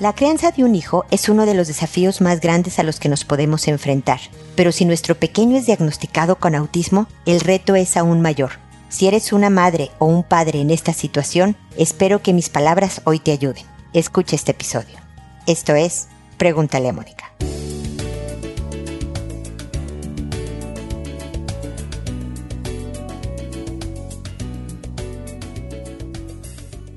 La crianza de un hijo es uno de los desafíos más grandes a los que nos podemos enfrentar, pero si nuestro pequeño es diagnosticado con autismo, el reto es aún mayor. Si eres una madre o un padre en esta situación, espero que mis palabras hoy te ayuden. Escucha este episodio. Esto es Pregúntale a Mónica.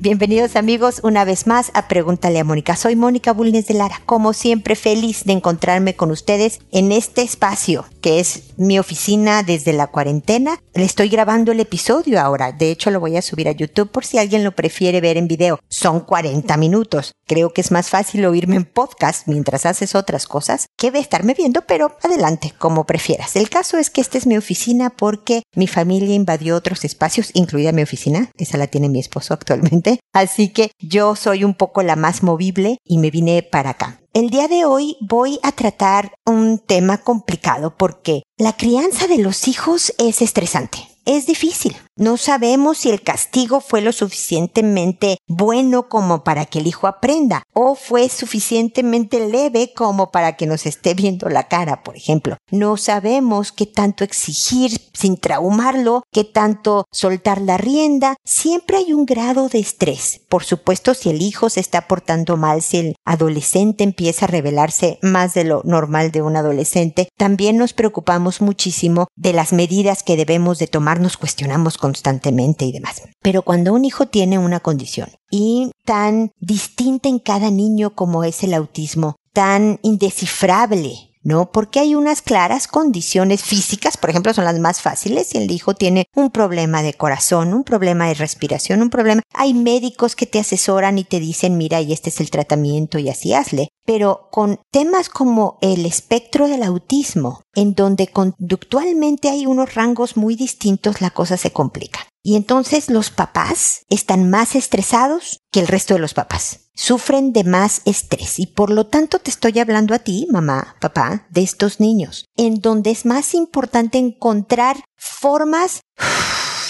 Bienvenidos amigos una vez más a Pregúntale a Mónica. Soy Mónica Bulnes de Lara, como siempre feliz de encontrarme con ustedes en este espacio que es mi oficina desde la cuarentena. Le estoy grabando el episodio ahora, de hecho lo voy a subir a YouTube por si alguien lo prefiere ver en video. Son 40 minutos. Creo que es más fácil oírme en podcast mientras haces otras cosas que de estarme viendo, pero adelante, como prefieras. El caso es que esta es mi oficina porque mi familia invadió otros espacios, incluida mi oficina, esa la tiene mi esposo actualmente así que yo soy un poco la más movible y me vine para acá. El día de hoy voy a tratar un tema complicado porque la crianza de los hijos es estresante es difícil. No sabemos si el castigo fue lo suficientemente bueno como para que el hijo aprenda o fue suficientemente leve como para que nos esté viendo la cara, por ejemplo. No sabemos qué tanto exigir sin traumarlo, qué tanto soltar la rienda. Siempre hay un grado de estrés. Por supuesto, si el hijo se está portando mal, si el adolescente empieza a revelarse más de lo normal de un adolescente, también nos preocupamos muchísimo de las medidas que debemos de tomar nos cuestionamos constantemente y demás. Pero cuando un hijo tiene una condición y tan distinta en cada niño como es el autismo, tan indescifrable ¿no? Porque hay unas claras condiciones físicas, por ejemplo, son las más fáciles. Si el hijo tiene un problema de corazón, un problema de respiración, un problema, hay médicos que te asesoran y te dicen, mira, y este es el tratamiento y así hazle. Pero con temas como el espectro del autismo, en donde conductualmente hay unos rangos muy distintos, la cosa se complica. Y entonces los papás están más estresados que el resto de los papás. Sufren de más estrés y por lo tanto te estoy hablando a ti, mamá, papá, de estos niños, en donde es más importante encontrar formas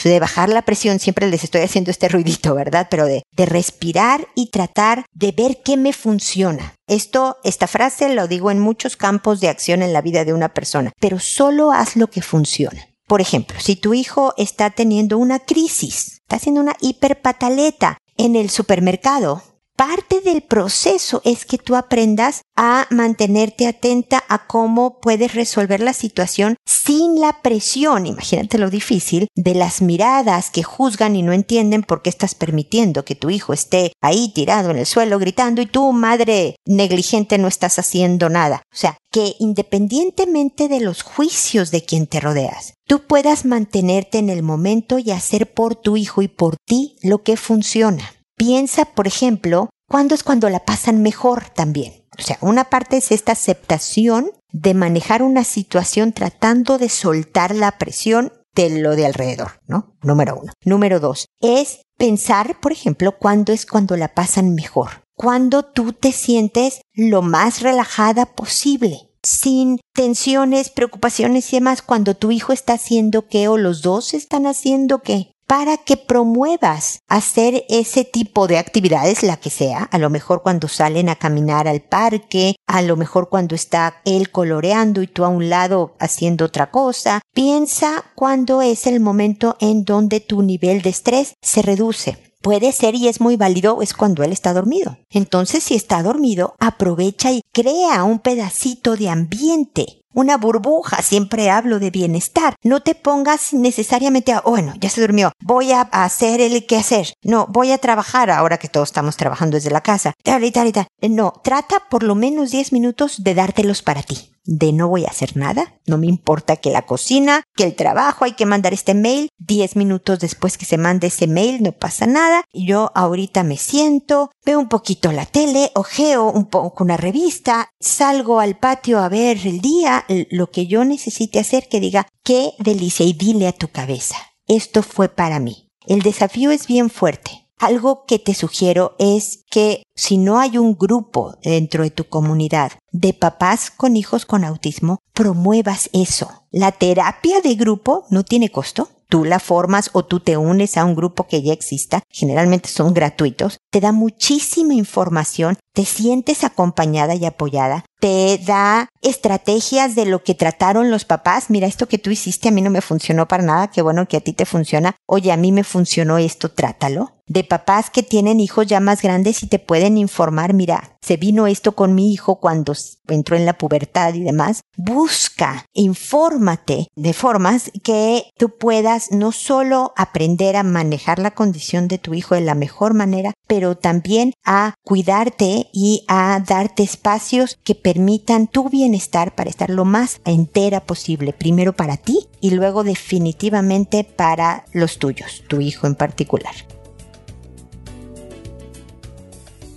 de bajar la presión, siempre les estoy haciendo este ruidito, ¿verdad? Pero de, de respirar y tratar de ver qué me funciona. Esto, esta frase lo digo en muchos campos de acción en la vida de una persona, pero solo haz lo que funciona. Por ejemplo, si tu hijo está teniendo una crisis, está haciendo una hiperpataleta en el supermercado, parte del proceso es que tú aprendas a mantenerte atenta a cómo puedes resolver la situación sin la presión, imagínate lo difícil, de las miradas que juzgan y no entienden por qué estás permitiendo que tu hijo esté ahí tirado en el suelo gritando y tú, madre negligente, no estás haciendo nada. O sea, que independientemente de los juicios de quien te rodeas, tú puedas mantenerte en el momento y hacer por tu hijo y por ti lo que funciona. Piensa, por ejemplo, cuándo es cuando la pasan mejor también. O sea, una parte es esta aceptación de manejar una situación tratando de soltar la presión de lo de alrededor, ¿no? Número uno. Número dos, es pensar, por ejemplo, cuándo es cuando la pasan mejor. Cuando tú te sientes lo más relajada posible, sin tensiones, preocupaciones y demás, cuando tu hijo está haciendo qué o los dos están haciendo qué para que promuevas hacer ese tipo de actividades, la que sea, a lo mejor cuando salen a caminar al parque, a lo mejor cuando está él coloreando y tú a un lado haciendo otra cosa. Piensa cuándo es el momento en donde tu nivel de estrés se reduce. Puede ser y es muy válido es cuando él está dormido. Entonces, si está dormido, aprovecha y crea un pedacito de ambiente una burbuja, siempre hablo de bienestar. No te pongas necesariamente a, bueno, ya se durmió, voy a hacer el que hacer. No, voy a trabajar ahora que todos estamos trabajando desde la casa. Tal y tal y tal. No, trata por lo menos 10 minutos de dártelos para ti de no voy a hacer nada, no me importa que la cocina, que el trabajo, hay que mandar este mail, diez minutos después que se mande ese mail no pasa nada, yo ahorita me siento, veo un poquito la tele, ojeo un poco una revista, salgo al patio a ver el día, lo que yo necesite hacer que diga, qué delicia y dile a tu cabeza, esto fue para mí. El desafío es bien fuerte algo que te sugiero es que si no hay un grupo dentro de tu comunidad de papás con hijos con autismo, promuevas eso. La terapia de grupo no tiene costo. tú la formas o tú te unes a un grupo que ya exista, generalmente son gratuitos, te da muchísima información, te sientes acompañada y apoyada, te da estrategias de lo que trataron los papás. Mira, esto que tú hiciste a mí no me funcionó para nada, qué bueno que a ti te funciona. Oye, a mí me funcionó esto, trátalo de papás que tienen hijos ya más grandes y te pueden informar, mira, se vino esto con mi hijo cuando entró en la pubertad y demás. Busca, infórmate de formas que tú puedas no solo aprender a manejar la condición de tu hijo de la mejor manera, pero también a cuidarte y a darte espacios que permitan tu bienestar para estar lo más entera posible, primero para ti y luego definitivamente para los tuyos, tu hijo en particular.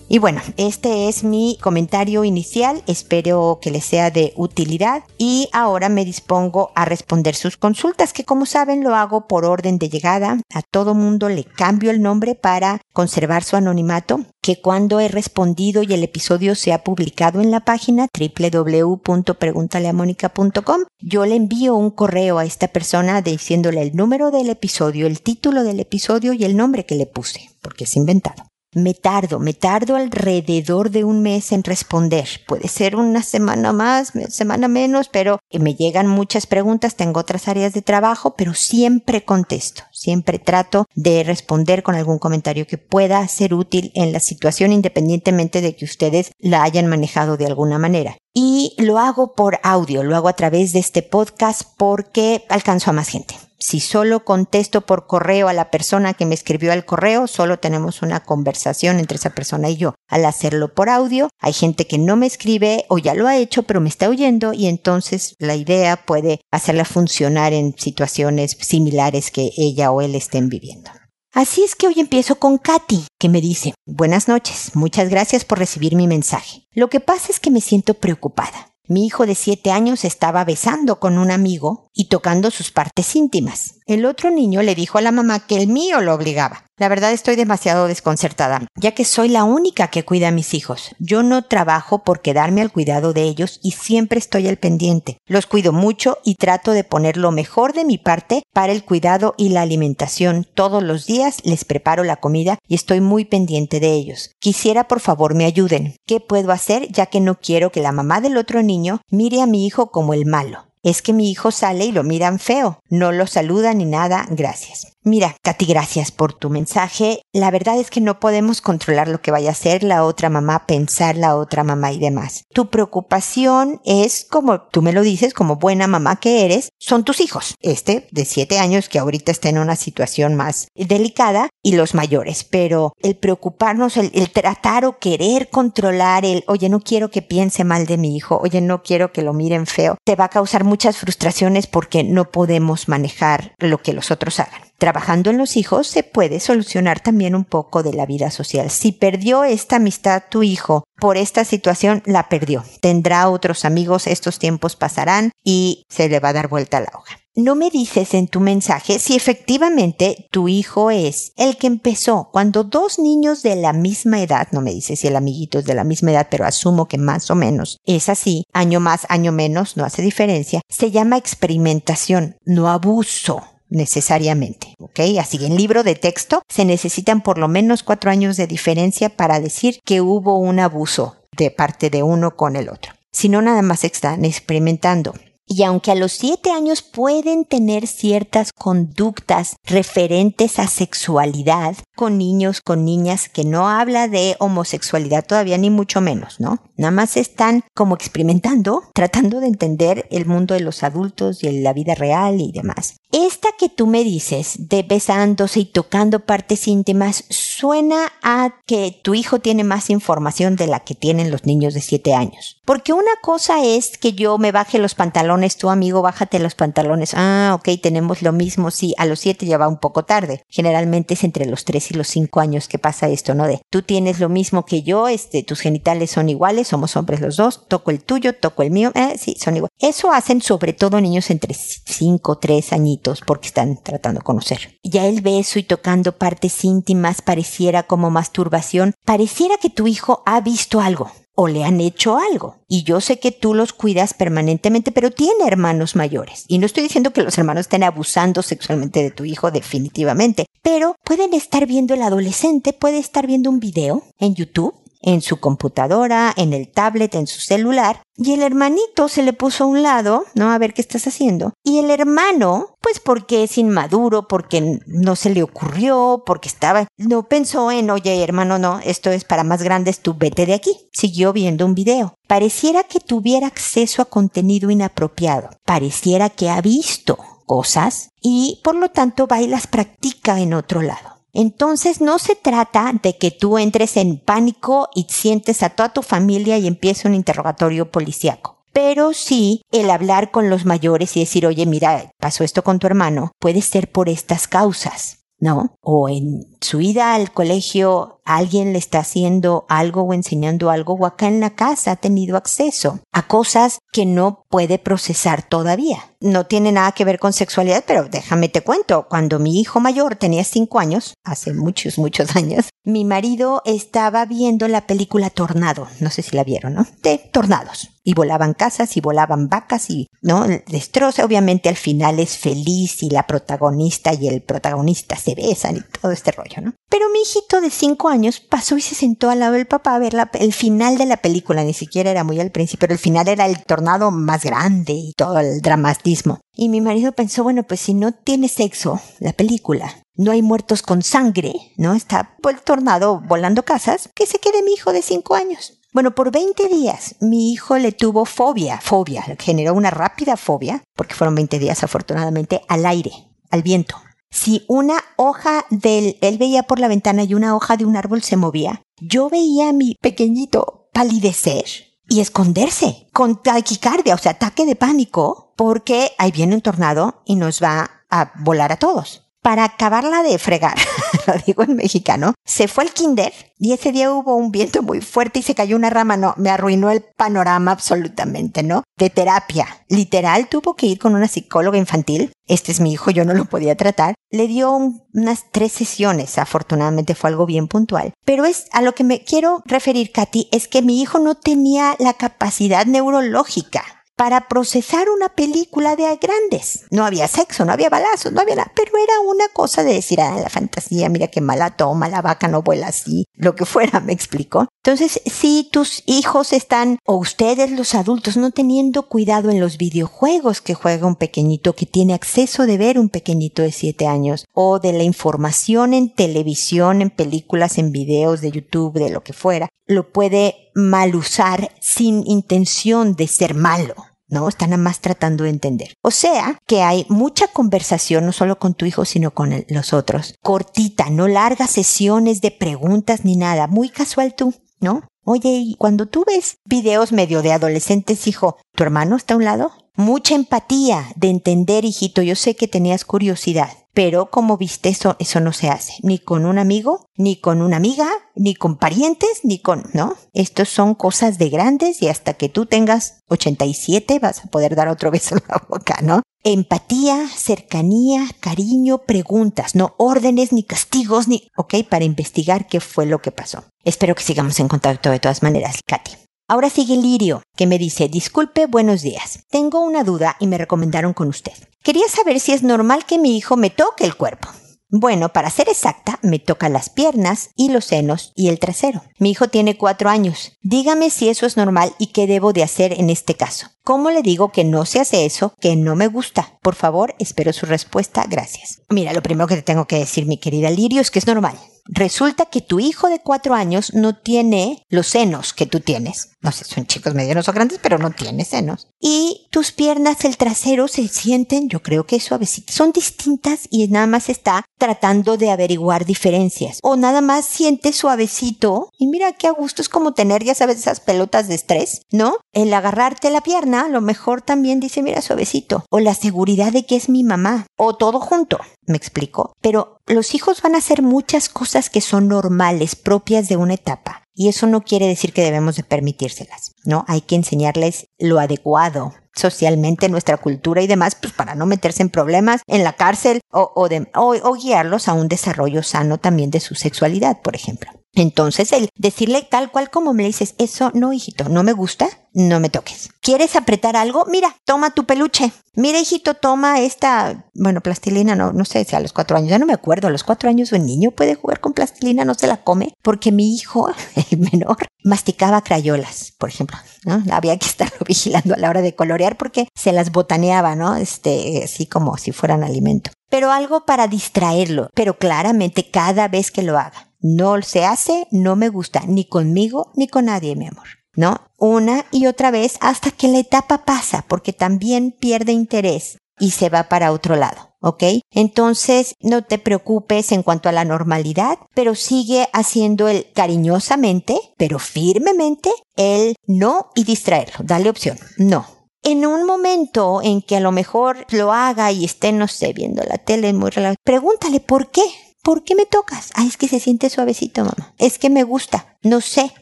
Y bueno, este es mi comentario inicial, espero que les sea de utilidad. Y ahora me dispongo a responder sus consultas, que como saben lo hago por orden de llegada, a todo mundo le cambio el nombre para conservar su anonimato, que cuando he respondido y el episodio se ha publicado en la página www.preguntaleamónica.com, yo le envío un correo a esta persona diciéndole el número del episodio, el título del episodio y el nombre que le puse, porque es inventado me tardo, me tardo alrededor de un mes en responder. Puede ser una semana más, semana menos, pero me llegan muchas preguntas, tengo otras áreas de trabajo, pero siempre contesto, siempre trato de responder con algún comentario que pueda ser útil en la situación independientemente de que ustedes la hayan manejado de alguna manera. Y lo hago por audio, lo hago a través de este podcast porque alcanzo a más gente si solo contesto por correo a la persona que me escribió al correo, solo tenemos una conversación entre esa persona y yo. Al hacerlo por audio, hay gente que no me escribe o ya lo ha hecho, pero me está oyendo y entonces la idea puede hacerla funcionar en situaciones similares que ella o él estén viviendo. Así es que hoy empiezo con Katy, que me dice, buenas noches, muchas gracias por recibir mi mensaje. Lo que pasa es que me siento preocupada. Mi hijo de siete años estaba besando con un amigo y tocando sus partes íntimas. El otro niño le dijo a la mamá que el mío lo obligaba. La verdad estoy demasiado desconcertada, ya que soy la única que cuida a mis hijos. Yo no trabajo por quedarme al cuidado de ellos y siempre estoy al pendiente. Los cuido mucho y trato de poner lo mejor de mi parte para el cuidado y la alimentación. Todos los días les preparo la comida y estoy muy pendiente de ellos. Quisiera por favor me ayuden. ¿Qué puedo hacer ya que no quiero que la mamá del otro niño mire a mi hijo como el malo? Es que mi hijo sale y lo miran feo. No lo saludan ni nada. Gracias. Mira, Katy, gracias por tu mensaje. La verdad es que no podemos controlar lo que vaya a hacer la otra mamá, pensar la otra mamá y demás. Tu preocupación es, como tú me lo dices, como buena mamá que eres, son tus hijos. Este de siete años que ahorita está en una situación más delicada y los mayores. Pero el preocuparnos, el, el tratar o querer controlar el, oye, no quiero que piense mal de mi hijo, oye, no quiero que lo miren feo, te va a causar muchas frustraciones porque no podemos manejar lo que los otros hagan. Trabajando en los hijos se puede solucionar también un poco de la vida social. Si perdió esta amistad tu hijo por esta situación, la perdió. Tendrá otros amigos, estos tiempos pasarán y se le va a dar vuelta la hoja. No me dices en tu mensaje si efectivamente tu hijo es el que empezó cuando dos niños de la misma edad, no me dices si el amiguito es de la misma edad, pero asumo que más o menos es así, año más, año menos, no hace diferencia, se llama experimentación, no abuso necesariamente, ¿ok? Así en libro de texto se necesitan por lo menos cuatro años de diferencia para decir que hubo un abuso de parte de uno con el otro. Si no, nada más están experimentando. Y aunque a los siete años pueden tener ciertas conductas referentes a sexualidad con niños, con niñas, que no habla de homosexualidad todavía ni mucho menos, ¿no? Nada más están como experimentando, tratando de entender el mundo de los adultos y la vida real y demás. Esta que tú me dices de besándose y tocando partes íntimas suena a que tu hijo tiene más información de la que tienen los niños de siete años. Porque una cosa es que yo me baje los pantalones, tu amigo, bájate los pantalones. Ah, ok, tenemos lo mismo. Sí, a los siete ya va un poco tarde. Generalmente es entre los tres y los cinco años que pasa esto, ¿no? De tú tienes lo mismo que yo, este, tus genitales son iguales, somos hombres los dos, toco el tuyo, toco el mío, eh, sí, son iguales. Eso hacen sobre todo niños entre cinco, tres añitos porque están tratando de conocer. Ya el beso y tocando partes íntimas pareciera como masturbación, pareciera que tu hijo ha visto algo o le han hecho algo. Y yo sé que tú los cuidas permanentemente, pero tiene hermanos mayores. Y no estoy diciendo que los hermanos estén abusando sexualmente de tu hijo, definitivamente, pero pueden estar viendo el adolescente, puede estar viendo un video en YouTube en su computadora, en el tablet, en su celular, y el hermanito se le puso a un lado, ¿no? A ver qué estás haciendo. Y el hermano, pues porque es inmaduro, porque no se le ocurrió, porque estaba, no pensó en, oye, hermano, no, esto es para más grandes, tú vete de aquí. Siguió viendo un video. Pareciera que tuviera acceso a contenido inapropiado. Pareciera que ha visto cosas y por lo tanto va y las practica en otro lado. Entonces no se trata de que tú entres en pánico y sientes a toda tu familia y empiece un interrogatorio policíaco. Pero sí el hablar con los mayores y decir, oye, mira, pasó esto con tu hermano, puede ser por estas causas. ¿no? O en su ida al colegio alguien le está haciendo algo o enseñando algo o acá en la casa ha tenido acceso a cosas que no puede procesar todavía. No tiene nada que ver con sexualidad, pero déjame te cuento, cuando mi hijo mayor tenía cinco años, hace muchos, muchos años, mi marido estaba viendo la película Tornado, no sé si la vieron, ¿no? De tornados y volaban casas y volaban vacas y, ¿no? Destroza, obviamente al final es feliz y la protagonista y el protagonista se besan y todo este rollo, Pero mi hijito de cinco años pasó y se sentó al lado del papá a ver el final de la película, ni siquiera era muy al principio, pero el final era el tornado más grande y todo el dramatismo. Y mi marido pensó, bueno, pues si no tiene sexo la película, no hay muertos con sangre, ¿no? Está el tornado volando casas, que se quede mi hijo de cinco años. Bueno, por 20 días mi hijo le tuvo fobia, fobia, generó una rápida fobia, porque fueron 20 días afortunadamente, al aire, al viento. Si una hoja del, él veía por la ventana y una hoja de un árbol se movía, yo veía a mi pequeñito palidecer y esconderse con taquicardia, o sea, ataque de pánico, porque ahí viene un tornado y nos va a volar a todos para acabarla de fregar, lo digo en mexicano, se fue al kinder y ese día hubo un viento muy fuerte y se cayó una rama, no, me arruinó el panorama absolutamente, ¿no? De terapia. Literal, tuvo que ir con una psicóloga infantil. Este es mi hijo, yo no lo podía tratar. Le dio unas tres sesiones, afortunadamente fue algo bien puntual. Pero es a lo que me quiero referir, Katy, es que mi hijo no tenía la capacidad neurológica para procesar una película de grandes. No había sexo, no había balazos, no había nada, pero era una cosa de decir, ah, la fantasía, mira qué mala toma, la vaca no vuela así, lo que fuera, me explico. Entonces, si tus hijos están, o ustedes los adultos, no teniendo cuidado en los videojuegos que juega un pequeñito, que tiene acceso de ver un pequeñito de 7 años, o de la información en televisión, en películas, en videos de YouTube, de lo que fuera, lo puede mal usar sin intención de ser malo. ¿no? Están nada más tratando de entender. O sea, que hay mucha conversación, no solo con tu hijo, sino con los otros. Cortita, no largas sesiones de preguntas ni nada. Muy casual tú, ¿no? Oye, y cuando tú ves videos medio de adolescentes, hijo, ¿tu hermano está a un lado? Mucha empatía de entender, hijito. Yo sé que tenías curiosidad. Pero como viste, eso, eso no se hace. Ni con un amigo, ni con una amiga, ni con parientes, ni con, ¿no? Estos son cosas de grandes y hasta que tú tengas 87 vas a poder dar otro beso en la boca, ¿no? Empatía, cercanía, cariño, preguntas, no órdenes ni castigos ni, ok, para investigar qué fue lo que pasó. Espero que sigamos en contacto de todas maneras, Katy. Ahora sigue Lirio, que me dice, disculpe, buenos días. Tengo una duda y me recomendaron con usted. Quería saber si es normal que mi hijo me toque el cuerpo. Bueno, para ser exacta, me toca las piernas y los senos y el trasero. Mi hijo tiene cuatro años. Dígame si eso es normal y qué debo de hacer en este caso. ¿Cómo le digo que no se hace eso, que no me gusta? Por favor, espero su respuesta. Gracias. Mira, lo primero que te tengo que decir, mi querida Lirio, es que es normal resulta que tu hijo de cuatro años no tiene los senos que tú tienes. No sé, son chicos medianos o grandes, pero no tiene senos. Y tus piernas, el trasero, se sienten, yo creo que suavecitas. Son distintas y nada más está tratando de averiguar diferencias. O nada más siente suavecito. Y mira qué a gusto es como tener, ya sabes, esas pelotas de estrés, ¿no? El agarrarte la pierna, a lo mejor también dice, mira, suavecito. O la seguridad de que es mi mamá. O todo junto. ¿Me explico? Pero los hijos van a hacer muchas cosas que son normales, propias de una etapa. Y eso no quiere decir que debemos de permitírselas, ¿no? Hay que enseñarles lo adecuado socialmente, nuestra cultura y demás, pues para no meterse en problemas en la cárcel o, de, o guiarlos a un desarrollo sano también de su sexualidad, por ejemplo. Entonces, el decirle tal cual como me dices, eso no, hijito, no me gusta, no me toques. ¿Quieres apretar algo? Mira, toma tu peluche. Mira, hijito, toma esta, bueno, plastilina, no, no sé si a los cuatro años, ya no me acuerdo, a los cuatro años un niño puede jugar con plastilina, no se la come, porque mi hijo, el menor, masticaba crayolas, por ejemplo, ¿no? Había que estarlo vigilando a la hora de colorear porque se las botaneaba, ¿no? Este, así como si fueran alimento. Pero algo para distraerlo, pero claramente cada vez que lo haga no se hace, no me gusta, ni conmigo ni con nadie, mi amor. ¿No? Una y otra vez hasta que la etapa pasa, porque también pierde interés y se va para otro lado. ¿ok? Entonces, no te preocupes en cuanto a la normalidad, pero sigue haciendo el cariñosamente, pero firmemente, el no y distraerlo. Dale opción. No. En un momento en que a lo mejor lo haga y esté, no sé, viendo la tele muy relajado, pregúntale por qué. ¿Por qué me tocas? Ah, es que se siente suavecito, mamá. Es que me gusta. No sé.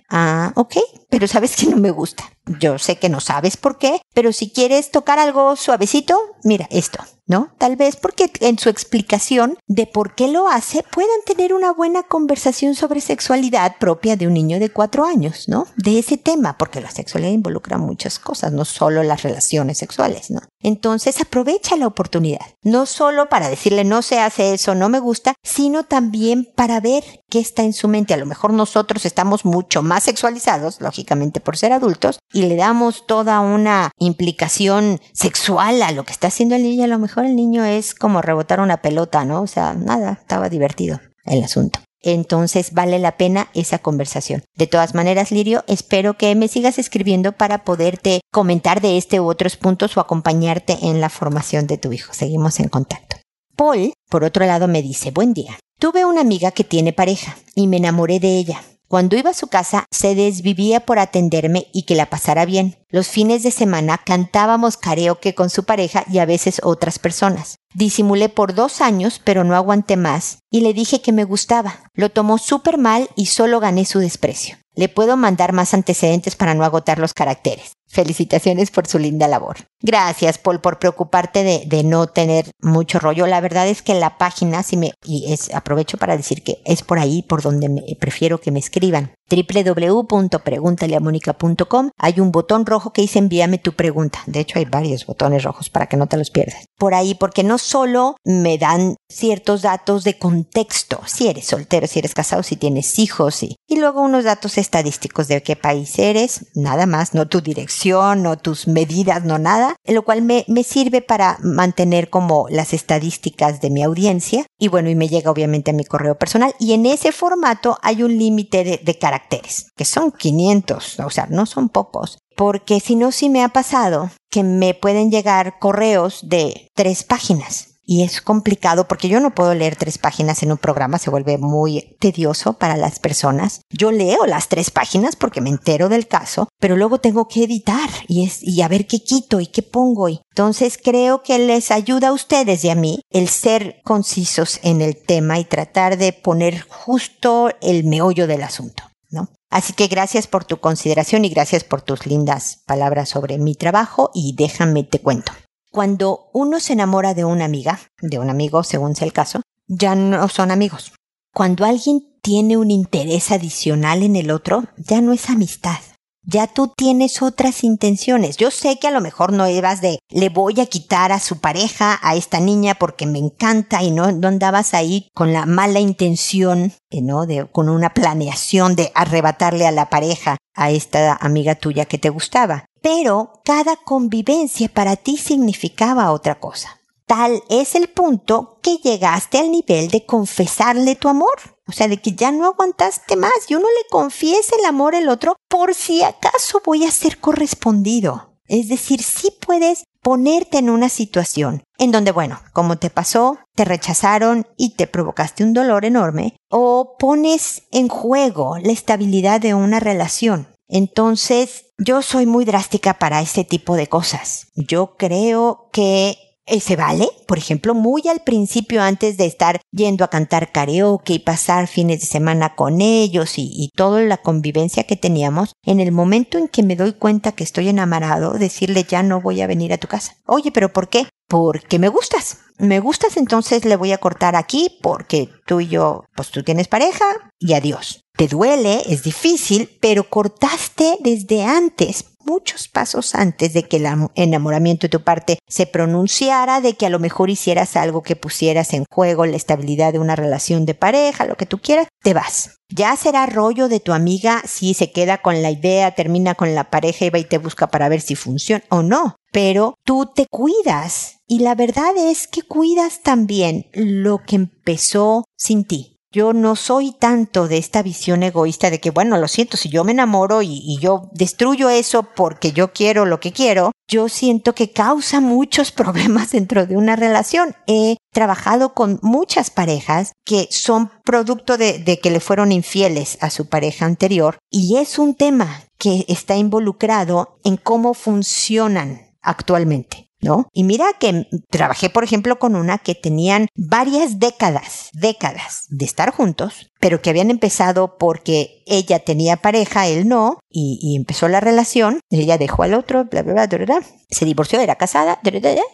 Ah, ok. Pero sabes que no me gusta. Yo sé que no sabes por qué, pero si quieres tocar algo suavecito, mira esto. ¿no? Tal vez porque en su explicación de por qué lo hace puedan tener una buena conversación sobre sexualidad propia de un niño de cuatro años, ¿no? De ese tema, porque la sexualidad involucra muchas cosas, no solo las relaciones sexuales, ¿no? Entonces aprovecha la oportunidad, no solo para decirle no se hace eso, no me gusta, sino también para ver qué está en su mente. A lo mejor nosotros estamos mucho más sexualizados, lógicamente por ser adultos, y le damos toda una implicación sexual a lo que está haciendo el niño, a lo mejor el niño es como rebotar una pelota, ¿no? O sea, nada, estaba divertido el asunto. Entonces vale la pena esa conversación. De todas maneras, Lirio, espero que me sigas escribiendo para poderte comentar de este u otros puntos o acompañarte en la formación de tu hijo. Seguimos en contacto. Paul, por otro lado, me dice, buen día. Tuve una amiga que tiene pareja y me enamoré de ella. Cuando iba a su casa se desvivía por atenderme y que la pasara bien. Los fines de semana cantábamos karaoke con su pareja y a veces otras personas. Disimulé por dos años, pero no aguanté más, y le dije que me gustaba. Lo tomó súper mal y solo gané su desprecio. Le puedo mandar más antecedentes para no agotar los caracteres. Felicitaciones por su linda labor. Gracias, Paul, por preocuparte de, no tener mucho rollo. La verdad es que la página, si me, y es, aprovecho para decir que es por ahí por donde me, prefiero que me escriban. www.preguntaleamónica.com Hay un botón rojo que dice envíame tu pregunta. De hecho, hay varios botones rojos para que no te los pierdas. Por ahí, porque no solo me dan ciertos datos de contexto, si eres soltero, si eres casado, si tienes hijos, y, y luego unos datos estadísticos de qué país eres, nada más, no tu dirección no tus medidas, no nada, lo cual me, me sirve para mantener como las estadísticas de mi audiencia y bueno, y me llega obviamente a mi correo personal. Y en ese formato hay un límite de, de caracteres, que son 500, o sea, no son pocos porque si no, sí me ha pasado que me pueden llegar correos de tres páginas y es complicado porque yo no puedo leer tres páginas en un programa, se vuelve muy tedioso para las personas. Yo leo las tres páginas porque me entero del caso, pero luego tengo que editar y, es, y a ver qué quito y qué pongo. Y entonces creo que les ayuda a ustedes y a mí el ser concisos en el tema y tratar de poner justo el meollo del asunto. ¿no? Así que gracias por tu consideración y gracias por tus lindas palabras sobre mi trabajo y déjame te cuento. Cuando uno se enamora de una amiga, de un amigo según sea el caso, ya no son amigos. Cuando alguien tiene un interés adicional en el otro, ya no es amistad. Ya tú tienes otras intenciones. Yo sé que a lo mejor no ibas de le voy a quitar a su pareja a esta niña porque me encanta y no, no andabas ahí con la mala intención, eh, ¿no? De, con una planeación de arrebatarle a la pareja a esta amiga tuya que te gustaba pero cada convivencia para ti significaba otra cosa. Tal es el punto que llegaste al nivel de confesarle tu amor. O sea, de que ya no aguantaste más y uno le confiesa el amor al otro por si acaso voy a ser correspondido. Es decir, si puedes ponerte en una situación en donde, bueno, como te pasó, te rechazaron y te provocaste un dolor enorme, o pones en juego la estabilidad de una relación. Entonces, yo soy muy drástica para ese tipo de cosas. Yo creo que eh, se vale, por ejemplo, muy al principio antes de estar yendo a cantar karaoke y pasar fines de semana con ellos y, y, toda la convivencia que teníamos, en el momento en que me doy cuenta que estoy enamorado, decirle ya no voy a venir a tu casa. Oye, pero ¿por qué? Porque me gustas. Me gustas, entonces le voy a cortar aquí porque tú y yo, pues tú tienes pareja y adiós. te duele, es difícil, pero cortaste desde antes, muchos pasos antes de que el enamoramiento de tu parte se pronunciara, de que a lo mejor hicieras algo que pusieras en juego la estabilidad de una relación de pareja, lo que tú quieras, te vas. Ya será rollo de tu amiga si se queda con la idea, termina con la pareja y va y te busca para ver si funciona o no. Pero tú te cuidas y la verdad es que cuidas también lo que empezó sin ti. Yo no soy tanto de esta visión egoísta de que, bueno, lo siento, si yo me enamoro y, yo destruyo eso porque yo quiero lo que quiero, yo siento que causa muchos problemas dentro de una relación. He trabajado con muchas parejas que son producto de, que le fueron infieles a su pareja anterior y es un tema que está involucrado en cómo funcionan actualmente. Y mira que trabajé, por ejemplo, con una que tenían varias décadas, décadas de estar juntos, pero que habían empezado porque ella tenía pareja, él no, y, empezó la relación, ella dejó al otro, bla, bla, bla, se divorció, era casada,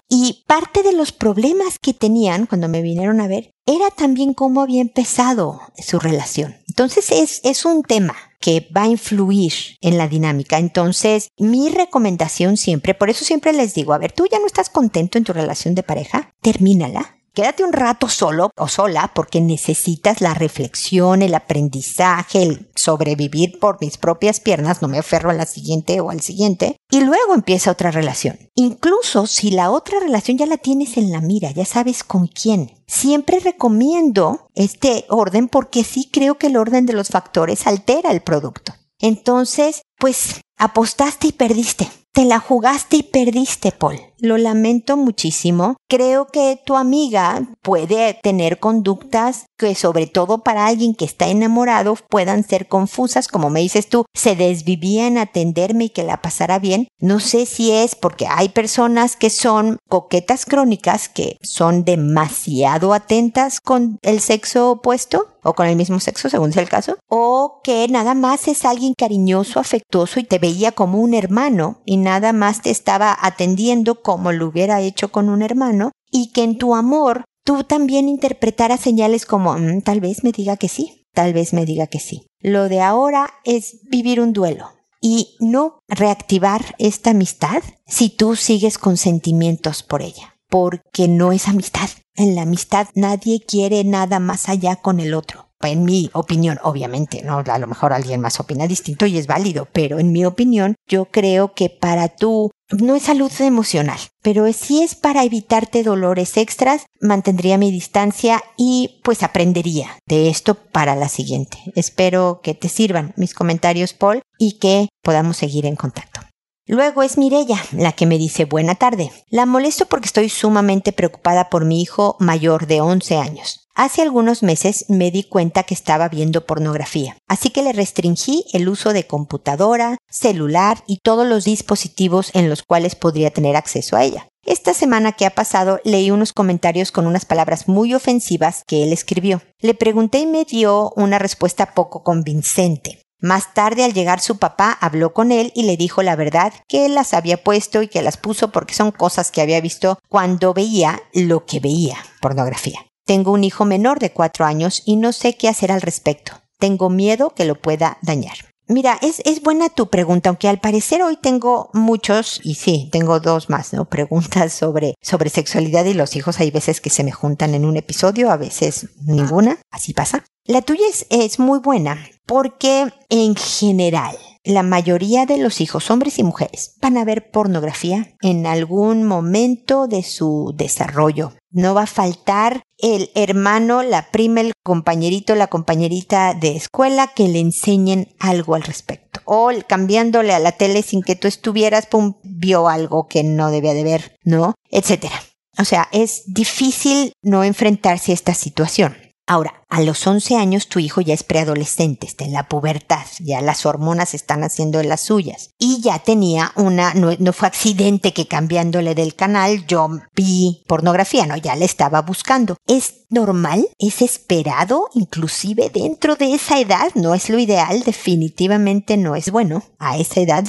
y parte de los problemas que tenían cuando me vinieron a ver era también cómo había empezado su relación. Entonces es, es un tema que va a influir en la dinámica. Entonces, mi recomendación siempre, por eso siempre les digo, a ver, tú ya no estás contento en tu relación de pareja, termínala Quédate un rato solo o sola porque necesitas la reflexión, el aprendizaje, el sobrevivir por mis propias piernas, no me aferro a la siguiente o al siguiente, y luego empieza otra relación. Incluso si la otra relación ya la tienes en la mira, ya sabes con quién. Siempre recomiendo este orden porque sí creo que el orden de los factores altera el producto. Entonces, pues apostaste y perdiste. Te la jugaste y perdiste, Paul. Lo lamento muchísimo. Creo que tu amiga puede tener conductas que sobre todo para alguien que está enamorado puedan ser confusas, como me dices tú, se desvivía en atenderme y que la pasara bien. No sé si es porque hay personas que son coquetas crónicas, que son demasiado atentas con el sexo opuesto o con el mismo sexo, según sea el caso, o que nada más es alguien cariñoso, afectuoso y te veía como un hermano y nada más te estaba atendiendo como lo hubiera hecho con un hermano y que en tu amor tú también interpretaras señales como mm, tal vez me diga que sí, tal vez me diga que sí. Lo de ahora es vivir un duelo y no reactivar esta amistad si tú sigues con sentimientos por ella, porque no es amistad. En la amistad nadie quiere nada más allá con el otro en mi opinión, obviamente, ¿no? A lo mejor alguien más opina distinto y es válido, pero en mi opinión, yo creo que para tú no es salud emocional, pero si es para evitarte dolores extras, mantendría mi distancia y pues aprendería de esto para la siguiente. Espero que te sirvan mis comentarios, Paul, y que podamos seguir en contacto. Luego es Mirella la que me dice buena tarde. La molesto porque estoy sumamente preocupada por mi hijo mayor de 11 años. Hace algunos meses me di cuenta que estaba viendo pornografía, así que le restringí el uso de computadora, celular y todos los dispositivos en los cuales podría tener acceso a ella. Esta semana que ha pasado leí unos comentarios con unas palabras muy ofensivas que él escribió. Le pregunté y me dio una respuesta poco convincente. Más tarde, al llegar su papá, habló con él y le dijo la verdad, que él las había puesto y que las puso porque son cosas que había visto cuando veía lo que veía, pornografía. Tengo un hijo menor de cuatro años y no sé qué hacer al respecto. Tengo miedo que lo pueda dañar. Mira, es, es buena tu pregunta, aunque al parecer hoy tengo muchos, y sí, tengo dos más, ¿no? Preguntas sobre, sobre sexualidad y los hijos. Hay veces que se me juntan en un episodio, a veces ninguna. Así pasa. La tuya es, es muy buena porque en general la mayoría de los hijos, hombres y mujeres, van a ver pornografía en algún momento de su desarrollo. No va a faltar el hermano, la prima, el compañerito, la compañerita de escuela que le enseñen algo al respecto. O cambiándole a la tele sin que tú estuvieras, pum, vio algo que no debía de ver, ¿no? Etcétera. O sea, es difícil no enfrentarse a esta situación. Ahora, a los 11 años tu hijo ya es preadolescente, está en la pubertad, ya las hormonas están haciendo las suyas. Y ya tenía una, no, fue accidente que cambiándole del canal yo vi pornografía, no, ya le estaba buscando. ¿Es normal? ¿Es esperado? Inclusive dentro de esa edad, no es lo ideal, definitivamente no es bueno. A esa edad,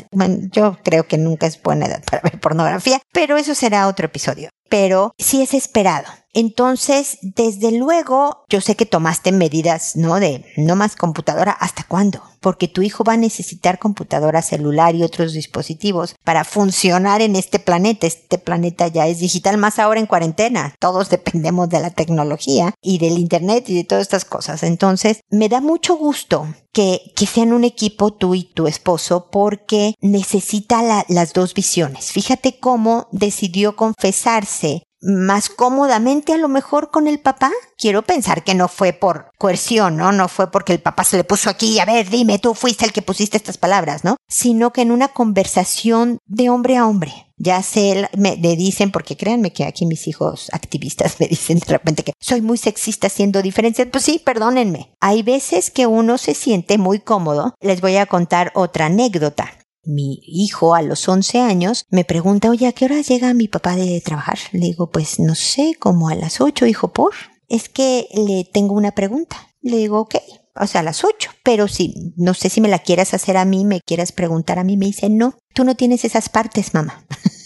yo creo que nunca es buena edad para ver pornografía, pero eso será otro episodio. Pero sí es esperado. Entonces, desde luego, yo sé que tomas tomaste medidas, ¿no? De no más computadora, ¿hasta cuándo? Porque tu hijo va a necesitar computadora celular y otros dispositivos para funcionar en este planeta. Este planeta ya es digital, más ahora en cuarentena. Todos dependemos de la tecnología y del internet y de todas estas cosas. Entonces, me da mucho gusto que, que sean un equipo tú y tu esposo porque necesita las dos visiones. Fíjate cómo decidió confesarse más cómodamente a lo mejor con el papá. Quiero pensar que no fue por coerción, ¿no? No fue porque el papá se le puso aquí, a ver, dime, tú fuiste el que pusiste estas palabras, ¿no? Sino que en una conversación de hombre a hombre. Ya sé, me dicen, porque créanme que aquí mis hijos activistas me dicen de repente que soy muy sexista haciendo diferencias. Pues sí, perdónenme. Hay veces que uno se siente muy cómodo. Les voy a contar otra anécdota. Mi hijo a los 11 años me pregunta, oye, ¿a qué hora llega mi papá de trabajar? Le digo, pues no sé, como a las 8, hijo, por. Es que le tengo una pregunta. Le digo, ok, o sea, a las 8. Pero si, no sé si me la quieras hacer a mí, me quieras preguntar a mí, me dice, no, tú no tienes esas partes, mamá.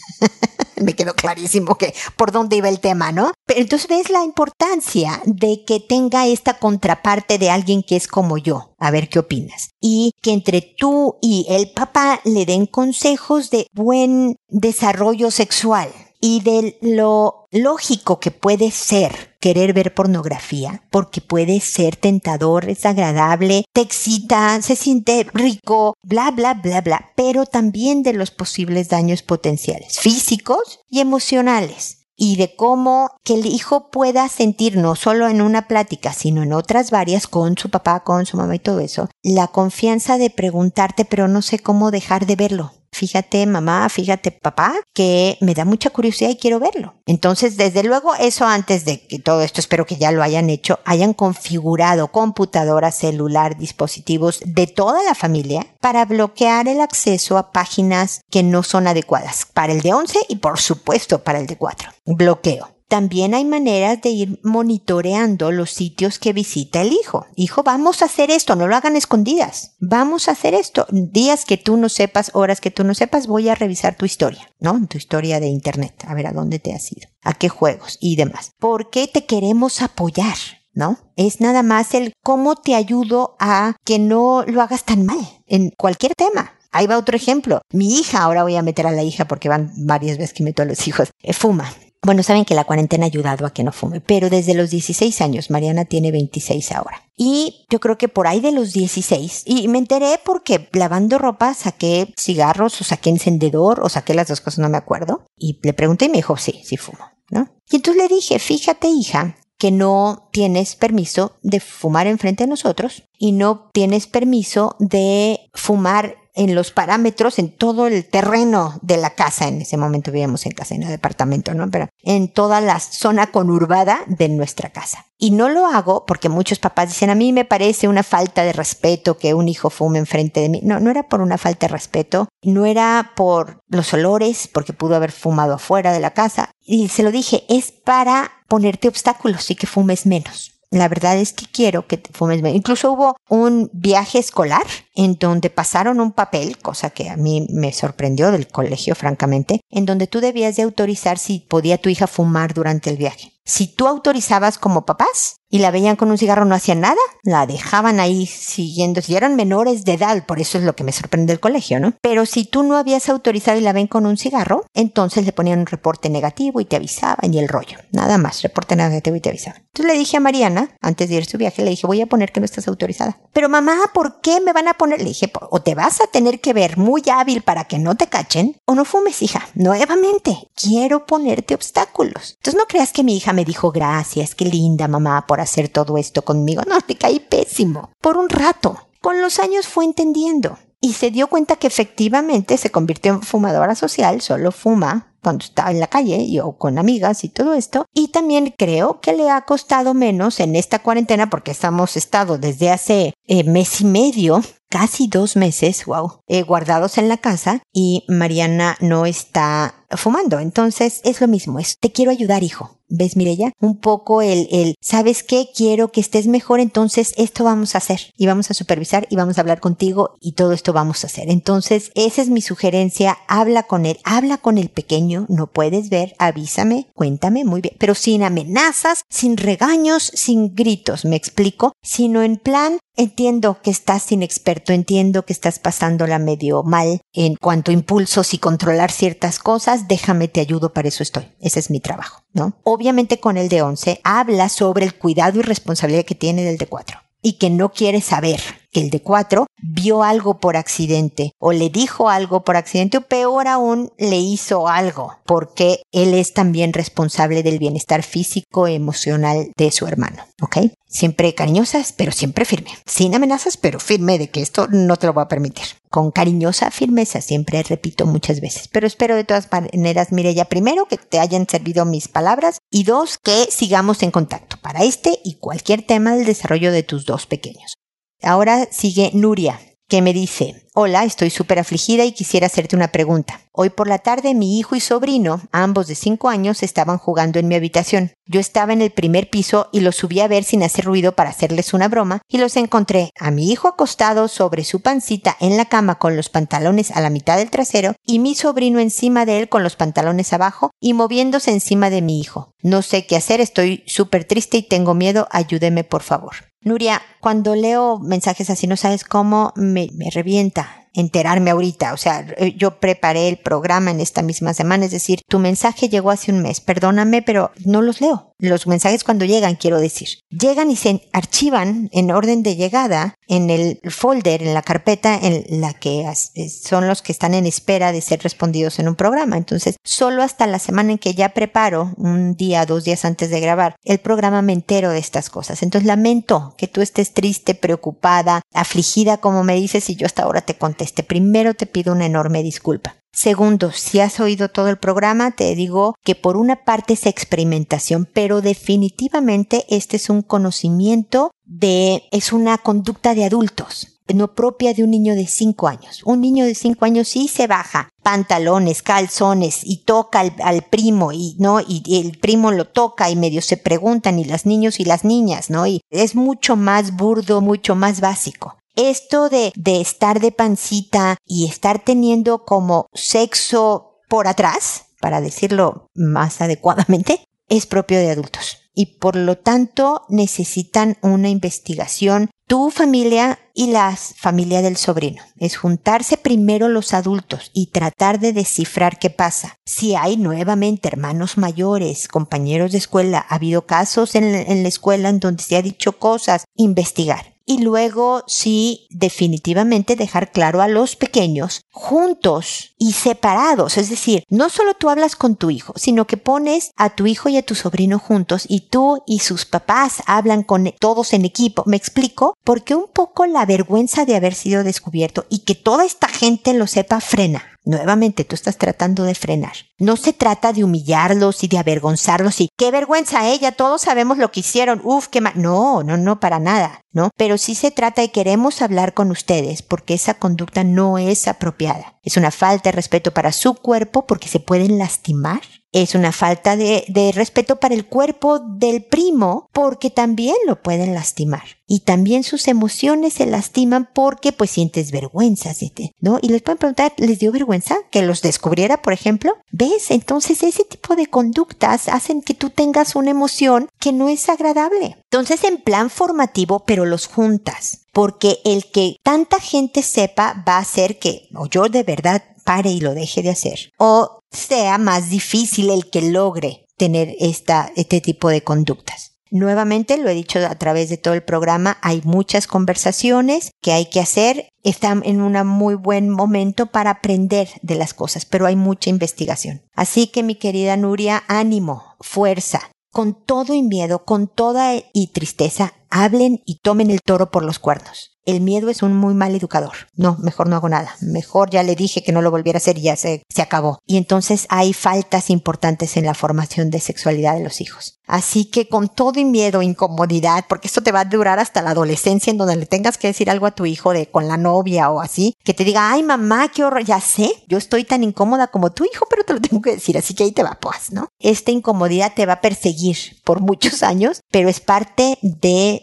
me quedó clarísimo que por dónde iba el tema, ¿no? Pero entonces ves la importancia de que tenga esta contraparte de alguien que es como yo. A ver qué opinas. Y que entre tú y el papá le den consejos de buen desarrollo sexual y de lo lógico que puede ser querer ver pornografía, porque puede ser tentador, es agradable, te excita, se siente rico, bla, bla, bla, bla, pero también de los posibles daños potenciales, físicos y emocionales y de cómo que el hijo pueda sentir no solo en una plática, sino en otras varias con su papá, con su mamá y todo eso, la confianza de preguntarte, pero no sé cómo dejar de verlo fíjate mamá, fíjate papá, que me da mucha curiosidad y quiero verlo. Entonces, desde luego, eso antes de que todo esto, espero que ya lo hayan hecho, hayan configurado computadora, celular, dispositivos de toda la familia para bloquear el acceso a páginas que no son adecuadas para el de 11 y por supuesto para el de 4. Bloqueo. También hay maneras de ir monitoreando los sitios que visita el hijo. Hijo, vamos a hacer esto, no lo hagan escondidas. Vamos a hacer esto. Días que tú no sepas, horas que tú no sepas, voy a revisar tu historia, ¿no? Tu historia de internet, a ver a dónde te has ido, a qué juegos y demás. ¿Por qué te queremos apoyar? ¿no? Es nada más el cómo te ayudo a que no lo hagas tan mal en cualquier tema. Ahí va otro ejemplo. Mi hija, ahora voy a meter a la hija porque van varias veces que meto a los hijos, eh, fuma. Bueno, saben que la cuarentena ha ayudado a que no fume, pero desde los 16 años, Mariana tiene 26 ahora. Y yo creo que por ahí de los 16, y me enteré porque lavando ropa saqué cigarros o saqué encendedor o saqué las dos cosas, no me acuerdo. Y le pregunté y me dijo, sí, sí fumo, ¿no? Y entonces le dije, fíjate hija, que no tienes permiso de fumar enfrente de nosotros y no tienes permiso de fumar en los parámetros, en todo el terreno de la casa. En ese momento vivíamos en casa, en el departamento, ¿no? Pero en toda la zona conurbada de nuestra casa. Y no lo hago porque muchos papás dicen, a mí me parece una falta de respeto que un hijo fume enfrente de mí. No, no era por una falta de respeto, no era por los olores, porque pudo haber fumado afuera de la casa. Y se lo dije, es para ponerte obstáculos y que fumes menos. La verdad es que quiero que te fumes. Incluso hubo un viaje escolar en donde pasaron un papel, cosa que a mí me sorprendió del colegio, francamente, en donde tú debías de autorizar si podía tu hija fumar durante el viaje. Si tú autorizabas como papás y la veían con un cigarro no hacían nada, la dejaban ahí siguiendo. Si eran menores de edad, por eso es lo que me sorprende del colegio, ¿no? Pero si tú no habías autorizado y la ven con un cigarro, entonces le ponían un reporte negativo y te avisaban y el rollo. Nada más, reporte negativo y te avisaban. Entonces le dije a Mariana, antes de ir a su viaje, le dije, voy a poner que no estás autorizada. Pero mamá, ¿por qué me van a poner? Le dije, o te vas a tener que ver muy hábil para que no te cachen, o no fumes, hija. Nuevamente, quiero ponerte obstáculos. Entonces no creas que mi hija me dijo gracias, qué linda mamá por hacer todo esto conmigo. No, te caí pésimo. Por un rato. Con los años fue entendiendo. Y se dio cuenta que efectivamente se convirtió en fumadora social, solo fuma cuando está en la calle y, o con amigas y todo esto. Y también creo que le ha costado menos en esta cuarentena porque estamos estado desde hace eh, mes y medio casi dos meses, wow, eh, guardados en la casa y Mariana no está fumando. Entonces es lo mismo, es te quiero ayudar, hijo. ¿Ves, Mirella? Un poco el, el, ¿sabes qué? Quiero que estés mejor, entonces esto vamos a hacer. Y vamos a supervisar y vamos a hablar contigo y todo esto vamos a hacer. Entonces, esa es mi sugerencia. Habla con él, habla con el pequeño. No puedes ver, avísame, cuéntame, muy bien. Pero sin amenazas, sin regaños, sin gritos, me explico, sino en plan, Entiendo que estás inexperto, entiendo que estás pasándola medio mal en cuanto a impulsos y controlar ciertas cosas, déjame te ayudo, para eso estoy. Ese es mi trabajo, ¿no? Obviamente con el de 11 habla sobre el cuidado y responsabilidad que tiene del de 4 y que no quiere saber el de 4 vio algo por accidente o le dijo algo por accidente o peor aún le hizo algo porque él es también responsable del bienestar físico y emocional de su hermano, ¿ok? Siempre cariñosas, pero siempre firme. Sin amenazas, pero firme de que esto no te lo va a permitir. Con cariñosa firmeza, siempre repito muchas veces. Pero espero de todas maneras, ya primero que te hayan servido mis palabras y dos, que sigamos en contacto para este y cualquier tema del desarrollo de tus dos pequeños. Ahora sigue Nuria, que me dice, Hola, estoy súper afligida y quisiera hacerte una pregunta. Hoy por la tarde mi hijo y sobrino, ambos de 5 años, estaban jugando en mi habitación. Yo estaba en el primer piso y los subí a ver sin hacer ruido para hacerles una broma y los encontré a mi hijo acostado sobre su pancita en la cama con los pantalones a la mitad del trasero y mi sobrino encima de él con los pantalones abajo y moviéndose encima de mi hijo. No sé qué hacer, estoy súper triste y tengo miedo, ayúdeme por favor. Nuria, cuando leo mensajes así no sabes cómo me, me revienta enterarme ahorita. O sea, eh, yo preparé el programa en esta misma semana, es decir, tu mensaje llegó hace un mes, perdóname, pero no los leo. Los mensajes cuando llegan, quiero decir, llegan y se archivan en orden de llegada en el folder, en la carpeta en la que eh, son los que están en espera de ser respondidos en un programa. Entonces, solo hasta la semana en que ya preparo, un día, dos días antes de grabar, el programa me entero de estas cosas. Entonces, lamento que tú estés triste, preocupada, afligida, como me dices, y yo hasta ahora te contesté. Primero te pido una enorme disculpa. Segundo, si has oído todo el programa, te digo que por una parte es experimentación, pero definitivamente este es un conocimiento de, es una conducta de adultos no propia de un niño de 5 años. Un niño de 5 años sí se baja pantalones, calzones y toca al, primo y no y, el primo lo toca y medio se preguntan y las niños y las niñas, ¿no? Y es mucho más burdo, mucho más básico. Esto de, de estar de pancita y estar teniendo como sexo por atrás, para decirlo más adecuadamente, es propio de adultos. Y por lo tanto necesitan una investigación tu familia y la familia del sobrino. Es juntarse primero los adultos y tratar de descifrar qué pasa. Si hay nuevamente hermanos mayores, compañeros de escuela, ha habido casos en, en la escuela en donde se ha dicho cosas, investigar y luego sí definitivamente dejar claro a los pequeños juntos y separados. Es decir, no solo tú hablas con tu hijo, sino que pones a tu hijo y a tu sobrino juntos y tú y sus papás hablan con todos en equipo. ¿Me explico? Porque un poco la vergüenza de haber sido descubierto y que toda esta gente lo sepa frena. Nuevamente, tú estás tratando de frenar. No se trata de humillarlos y de avergonzarlos y qué vergüenza ella, todos sabemos lo que hicieron, uf, qué mal. No, no, no, para nada, ¿no? Pero sí se trata y queremos hablar con ustedes porque esa conducta no es apropiada. Es una falta de respeto para su cuerpo porque se pueden lastimar es una falta de, de, respeto para el cuerpo del primo porque también lo pueden lastimar. Y también sus emociones se lastiman porque pues sientes vergüenza, ¿no? Y les pueden preguntar, ¿les dio vergüenza que los descubriera, por ejemplo? ¿Ves? Entonces ese tipo de conductas hacen que tú tengas una emoción que no es agradable. Entonces en plan formativo, pero los juntas. Porque el que tanta gente sepa va a hacer que, o yo de verdad pare y lo deje de hacer. O sea más difícil el que logre tener esta, este tipo de conductas. Nuevamente, lo he dicho a través de todo el programa, hay muchas conversaciones que hay que hacer. Están en un muy buen momento para aprender de las cosas, pero hay mucha investigación. Así que mi querida Nuria, ánimo, fuerza, con todo y miedo, con toda y tristeza, hablen y tomen el toro por los cuernos. El miedo es un muy mal educador. No, mejor no hago nada. Mejor ya le dije que no lo volviera a hacer y ya se, se acabó. Y entonces hay faltas importantes en la formación de sexualidad de los hijos. Así que con todo y miedo, incomodidad, porque esto te va a durar hasta la adolescencia en donde le tengas que decir algo a tu hijo de con la novia o así, que te diga, ay mamá, qué horror, ya sé, yo estoy tan incómoda como tu hijo, pero te lo tengo que decir, así que ahí te va, pues, ¿no? Esta incomodidad te va a perseguir por muchos años, pero es parte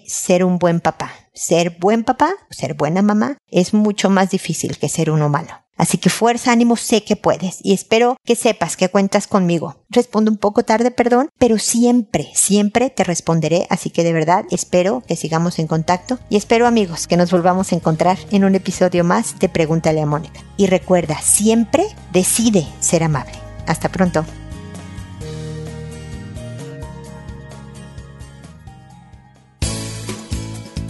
ser un buen papá. Ser buen papá, ser buena mamá, es mucho más difícil que ser uno malo. Así que fuerza, ánimo, sé que puedes y espero que sepas que cuentas conmigo. Respondo un poco tarde, perdón, pero siempre, siempre te responderé, así que de verdad espero que sigamos en contacto y espero amigos que nos volvamos a encontrar en un episodio más de Pregúntale a Mónica. Y recuerda, siempre decide ser amable. Hasta pronto.